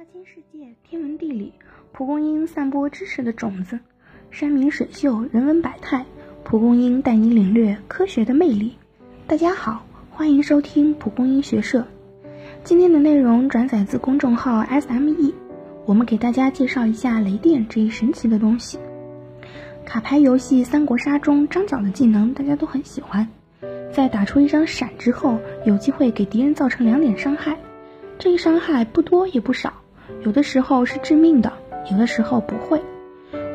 大千世界，天文地理，蒲公英散播知识的种子，山明水秀，人文百态。蒲公英带你领略科学的魅力。大家好，欢迎收听蒲公英学社。今天的内容转载自公众号 SME，我们给大家介绍一下雷电这一神奇的东西。卡牌游戏《三国杀》中张角的技能大家都很喜欢，在打出一张闪之后，有机会给敌人造成两点伤害。这一伤害不多也不少，有的时候是致命的，有的时候不会。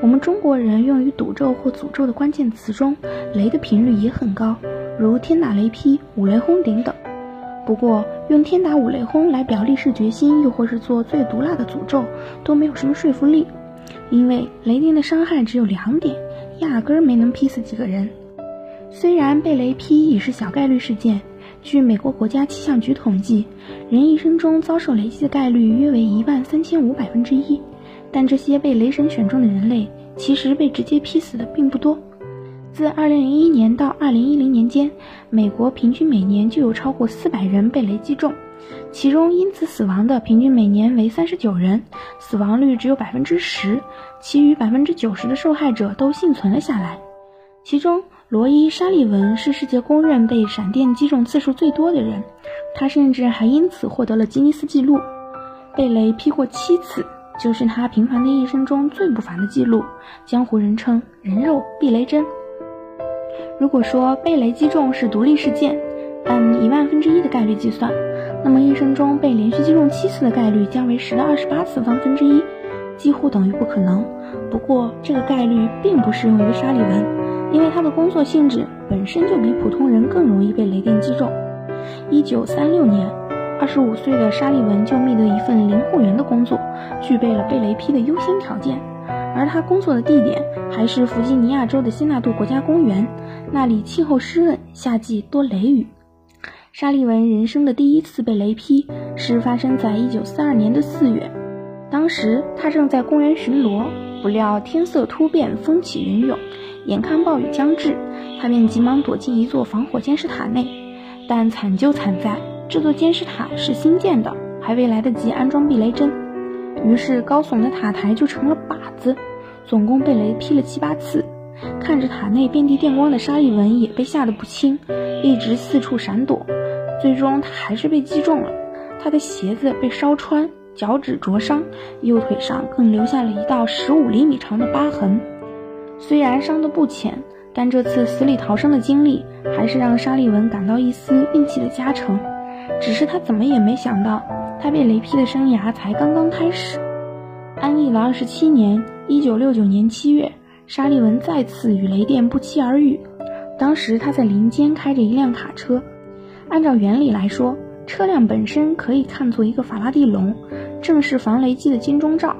我们中国人用于赌咒或诅咒的关键词中，雷的频率也很高，如天打雷劈、五雷轰顶等。不过，用天打五雷轰来表立誓决心，又或是做最毒辣的诅咒，都没有什么说服力，因为雷电的伤害只有两点，压根儿没能劈死几个人。虽然被雷劈已是小概率事件，据美国国家气象局统计，人一生中遭受雷击的概率约为一万三千五百分之一。但这些被雷神选中的人类，其实被直接劈死的并不多。自2001年到2010年间，美国平均每年就有超过400人被雷击中，其中因此死亡的平均每年为39人，死亡率只有百分之十，其余百分之九十的受害者都幸存了下来。其中，罗伊·沙利文是世界公认被闪电击中次数最多的人，他甚至还因此获得了吉尼斯纪录，被雷劈过七次。就是他平凡的一生中最不凡的记录，江湖人称“人肉避雷针”。如果说被雷击中是独立事件，按一万分之一的概率计算，那么一生中被连续击中七次的概率将为十的二十八次方分之一，几乎等于不可能。不过这个概率并不适用于沙利文，因为他的工作性质本身就比普通人更容易被雷电击中。一九三六年。二十五岁的沙利文就觅得一份零护员的工作，具备了被雷劈的优先条件。而他工作的地点还是弗吉尼亚州的西纳杜国家公园，那里气候湿润，夏季多雷雨。沙利文人生的第一次被雷劈是发生在一九四二年的四月，当时他正在公园巡逻，不料天色突变，风起云涌，眼看暴雨将至，他便急忙躲进一座防火监视塔内，但惨就惨在。这座监视塔是新建的，还未来得及安装避雷针，于是高耸的塔台就成了靶子，总共被雷劈了七八次。看着塔内遍地电光的沙利文也被吓得不轻，一直四处闪躲，最终他还是被击中了。他的鞋子被烧穿，脚趾灼伤，右腿上更留下了一道十五厘米长的疤痕。虽然伤得不浅，但这次死里逃生的经历还是让沙利文感到一丝运气的加成。只是他怎么也没想到，他被雷劈的生涯才刚刚开始。安逸了二十七年，一九六九年七月，沙利文再次与雷电不期而遇。当时他在林间开着一辆卡车。按照原理来说，车辆本身可以看作一个法拉第笼，正是防雷击的金钟罩。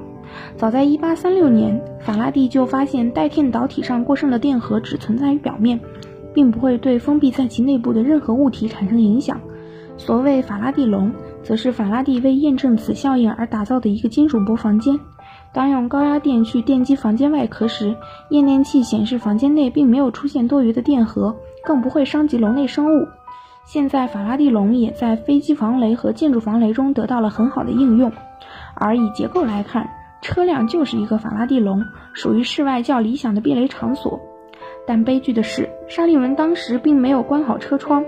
早在一八三六年，法拉第就发现带电导体上过剩的电荷只存在于表面，并不会对封闭在其内部的任何物体产生影响。所谓法拉第笼，则是法拉第为验证此效应而打造的一个金属箔房间。当用高压电去电击房间外壳时，验电器显示房间内并没有出现多余的电荷，更不会伤及笼内生物。现在，法拉第笼也在飞机防雷和建筑防雷中得到了很好的应用。而以结构来看，车辆就是一个法拉第笼，属于室外较理想的避雷场所。但悲剧的是，沙利文当时并没有关好车窗。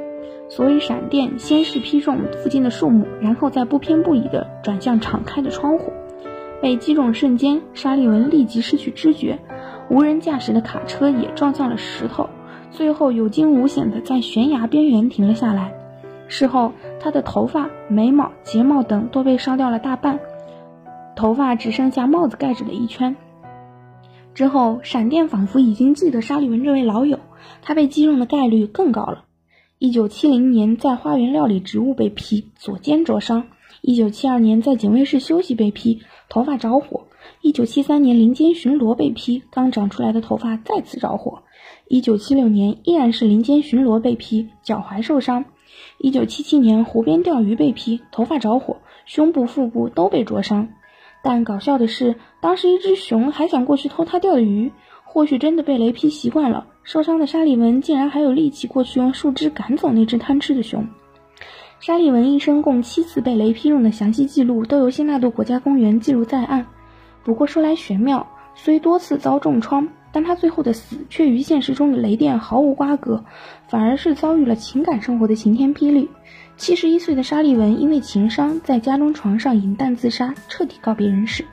所以，闪电先是劈中附近的树木，然后再不偏不倚地转向敞开的窗户。被击中瞬间，沙利文立即失去知觉，无人驾驶的卡车也撞向了石头，最后有惊无险地在悬崖边缘停了下来。事后，他的头发、眉毛、睫毛等都被烧掉了大半，头发只剩下帽子盖着的一圈。之后，闪电仿佛已经记得沙利文这位老友，他被击中的概率更高了。一九七零年在花园料理植物被劈，左肩灼伤；一九七二年在警卫室休息被劈，头发着火；一九七三年林间巡逻被劈，刚长出来的头发再次着火；一九七六年依然是林间巡逻被劈，脚踝受伤；一九七七年湖边钓鱼被劈，头发着火，胸部、腹部都被灼伤。但搞笑的是，当时一只熊还想过去偷他钓的鱼。或许真的被雷劈习惯了，受伤的沙利文竟然还有力气过去用树枝赶走那只贪吃的熊。沙利文一生共七次被雷劈中的详细记录都由新纳度国家公园记录在案。不过说来玄妙，虽多次遭重创，但他最后的死却与现实中的雷电毫无瓜葛，反而是遭遇了情感生活的晴天霹雳。七十一岁的沙利文因为情伤，在家中床上饮弹自杀，彻底告别人世。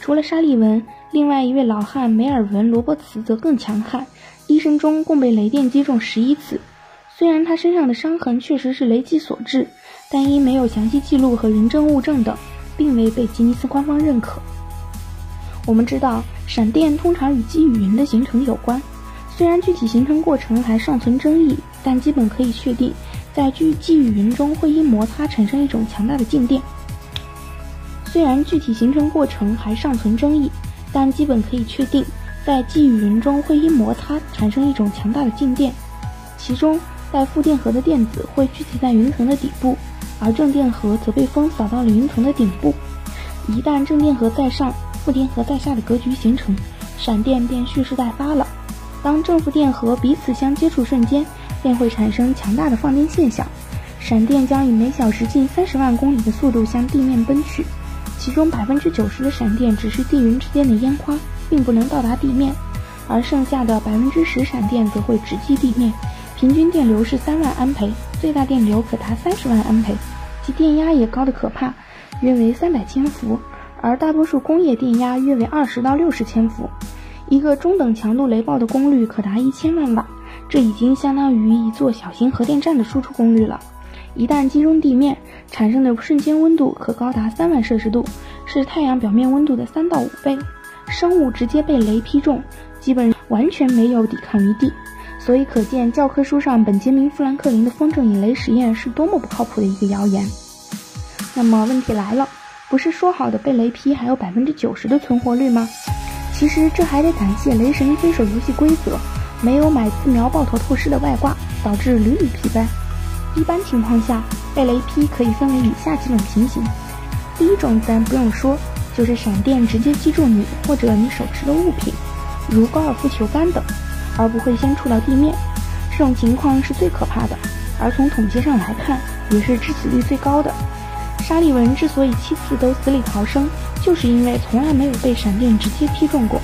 除了沙利文，另外一位老汉梅尔文·罗伯茨则更强悍，一生中共被雷电击中十一次。虽然他身上的伤痕确实是雷击所致，但因没有详细记录和人证物证等，并未被吉尼斯官方认可。我们知道，闪电通常与积雨云的形成有关，虽然具体形成过程还尚存争议，但基本可以确定。在聚积雨云中会因摩擦产生一种强大的静电，虽然具体形成过程还尚存争议，但基本可以确定，在积雨云中会因摩擦产生一种强大的静电。其中，带负电荷的电子会聚集在云层的底部，而正电荷则被风扫到了云层的顶部。一旦正电荷在上，负电荷在下的格局形成，闪电便蓄势待发了。当正负电荷彼此相接触瞬间。便会产生强大的放电现象，闪电将以每小时近三十万公里的速度向地面奔去，其中百分之九十的闪电只是地云之间的烟花，并不能到达地面，而剩下的百分之十闪电则会直击地面，平均电流是三万安培，最大电流可达三十万安培，其电压也高得可怕，约为三百千伏，而大多数工业电压约为二十到六十千伏，一个中等强度雷暴的功率可达一千万瓦。这已经相当于一座小型核电站的输出功率了。一旦击中地面，产生的瞬间温度可高达三万摄氏度，是太阳表面温度的三到五倍。生物直接被雷劈中，基本完全没有抵抗余地。所以可见，教科书上本杰明·富兰克林的风筝引雷实验是多么不靠谱的一个谣言。那么问题来了，不是说好的被雷劈还有百分之九十的存活率吗？其实这还得感谢雷神遵守游戏规则。没有买自瞄爆头透视的外挂，导致屡屡劈灾。一般情况下，被雷劈可以分为以下几种情形：第一种自然不用说，就是闪电直接击中你或者你手持的物品，如高尔夫球杆等，而不会先触到地面。这种情况是最可怕的，而从统计上来看，也是致死率最高的。沙利文之所以七次都死里逃生，就是因为从来没有被闪电直接劈中过。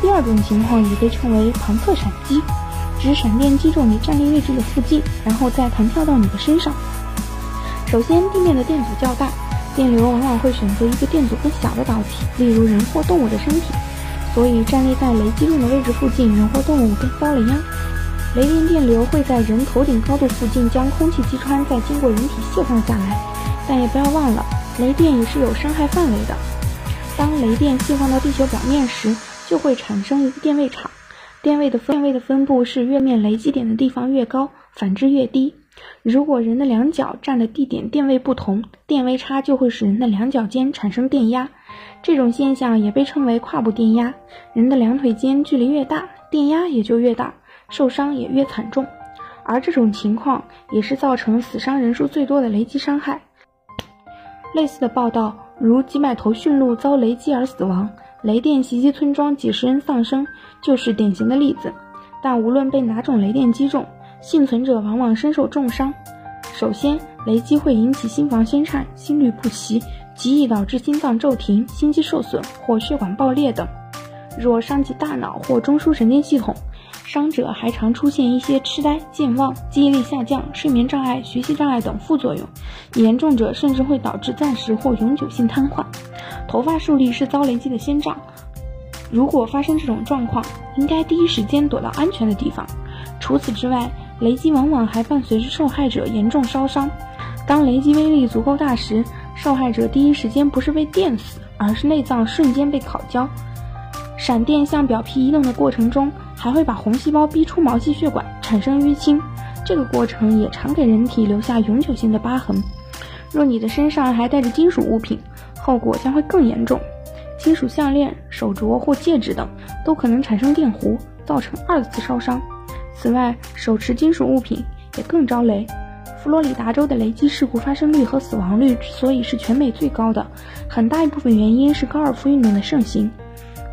第二种情况也被称为旁侧闪击，指闪电击中你站立位置的附近，然后再弹跳到你的身上。首先，地面的电阻较大，电流往往会选择一个电阻更小的导体，例如人或动物的身体，所以站立在雷击中的位置附近，人或动物便遭了殃。雷电电流会在人头顶高度附近将空气击穿，再经过人体泄放下来。但也不要忘了，雷电也是有伤害范围的。当雷电释放到地球表面时，就会产生一个电位场，电位的分电位的分布是越面雷击点的地方越高，反之越低。如果人的两脚站的地点电位不同，电位差就会使人的两脚间产生电压，这种现象也被称为跨步电压。人的两腿间距离越大，电压也就越大，受伤也越惨重。而这种情况也是造成死伤人数最多的雷击伤害。类似的报道，如几百头驯鹿遭雷击而死亡。雷电袭击村庄，几十人丧生，就是典型的例子。但无论被哪种雷电击中，幸存者往往身受重伤。首先，雷击会引起心房心颤、心律不齐，极易导致心脏骤停、心肌受损或血管爆裂等。若伤及大脑或中枢神经系统，伤者还常出现一些痴呆、健忘、记忆力下降、睡眠障碍、学习障碍等副作用。严重者甚至会导致暂时或永久性瘫痪。头发竖立是遭雷击的先兆，如果发生这种状况，应该第一时间躲到安全的地方。除此之外，雷击往往还伴随着受害者严重烧伤。当雷击威力足够大时，受害者第一时间不是被电死，而是内脏瞬间被烤焦。闪电向表皮移动的过程中，还会把红细胞逼出毛细血管，产生淤青。这个过程也常给人体留下永久性的疤痕。若你的身上还带着金属物品，后果将会更严重，金属项链、手镯或戒指等都可能产生电弧，造成二次烧伤。此外，手持金属物品也更招雷。佛罗里达州的雷击事故发生率和死亡率之所以是全美最高的，很大一部分原因是高尔夫运动的盛行。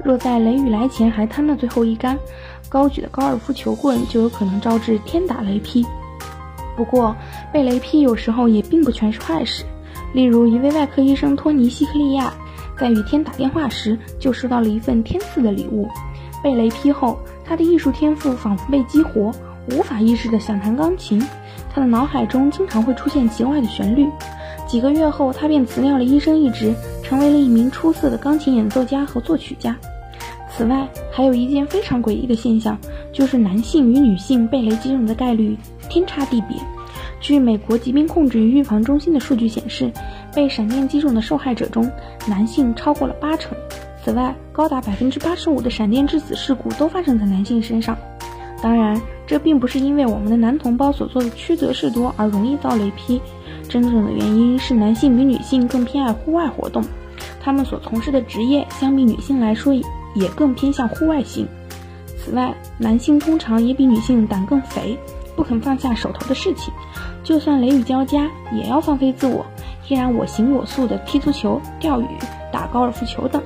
若在雷雨来前还贪了最后一杆，高举的高尔夫球棍就有可能招致天打雷劈。不过，被雷劈有时候也并不全是坏事。例如，一位外科医生托尼·西克利亚在与天打电话时，就收到了一份天赐的礼物。被雷劈后，他的艺术天赋仿佛被激活，无法抑制地想弹钢琴。他的脑海中经常会出现奇怪的旋律。几个月后，他便辞掉了医生一职，成为了一名出色的钢琴演奏家和作曲家。此外，还有一件非常诡异的现象，就是男性与女性被雷击中的概率天差地别。据美国疾病控制与预防中心的数据显示，被闪电击中的受害者中，男性超过了八成。此外，高达百分之八十五的闪电致死事故都发生在男性身上。当然，这并不是因为我们的男同胞所做的缺德事多而容易遭雷劈，真正的原因是男性比女性更偏爱户外活动，他们所从事的职业相比女性来说也更偏向户外性。此外，男性通常也比女性胆更肥。不肯放下手头的事情，就算雷雨交加，也要放飞自我，依然我行我素的踢足球、钓鱼、打高尔夫球等。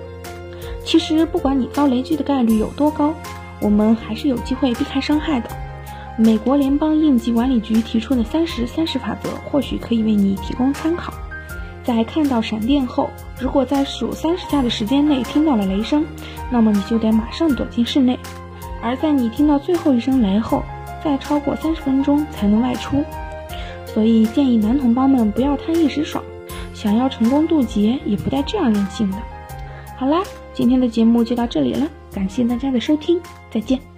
其实，不管你遭雷击的概率有多高，我们还是有机会避开伤害的。美国联邦应急管理局提出的三十三十法则，或许可以为你提供参考。在看到闪电后，如果在数三十下的时间内听到了雷声，那么你就得马上躲进室内；而在你听到最后一声雷后，再超过三十分钟才能外出，所以建议男同胞们不要贪一时爽，想要成功渡劫也不带这样任性的。好啦，今天的节目就到这里了，感谢大家的收听，再见。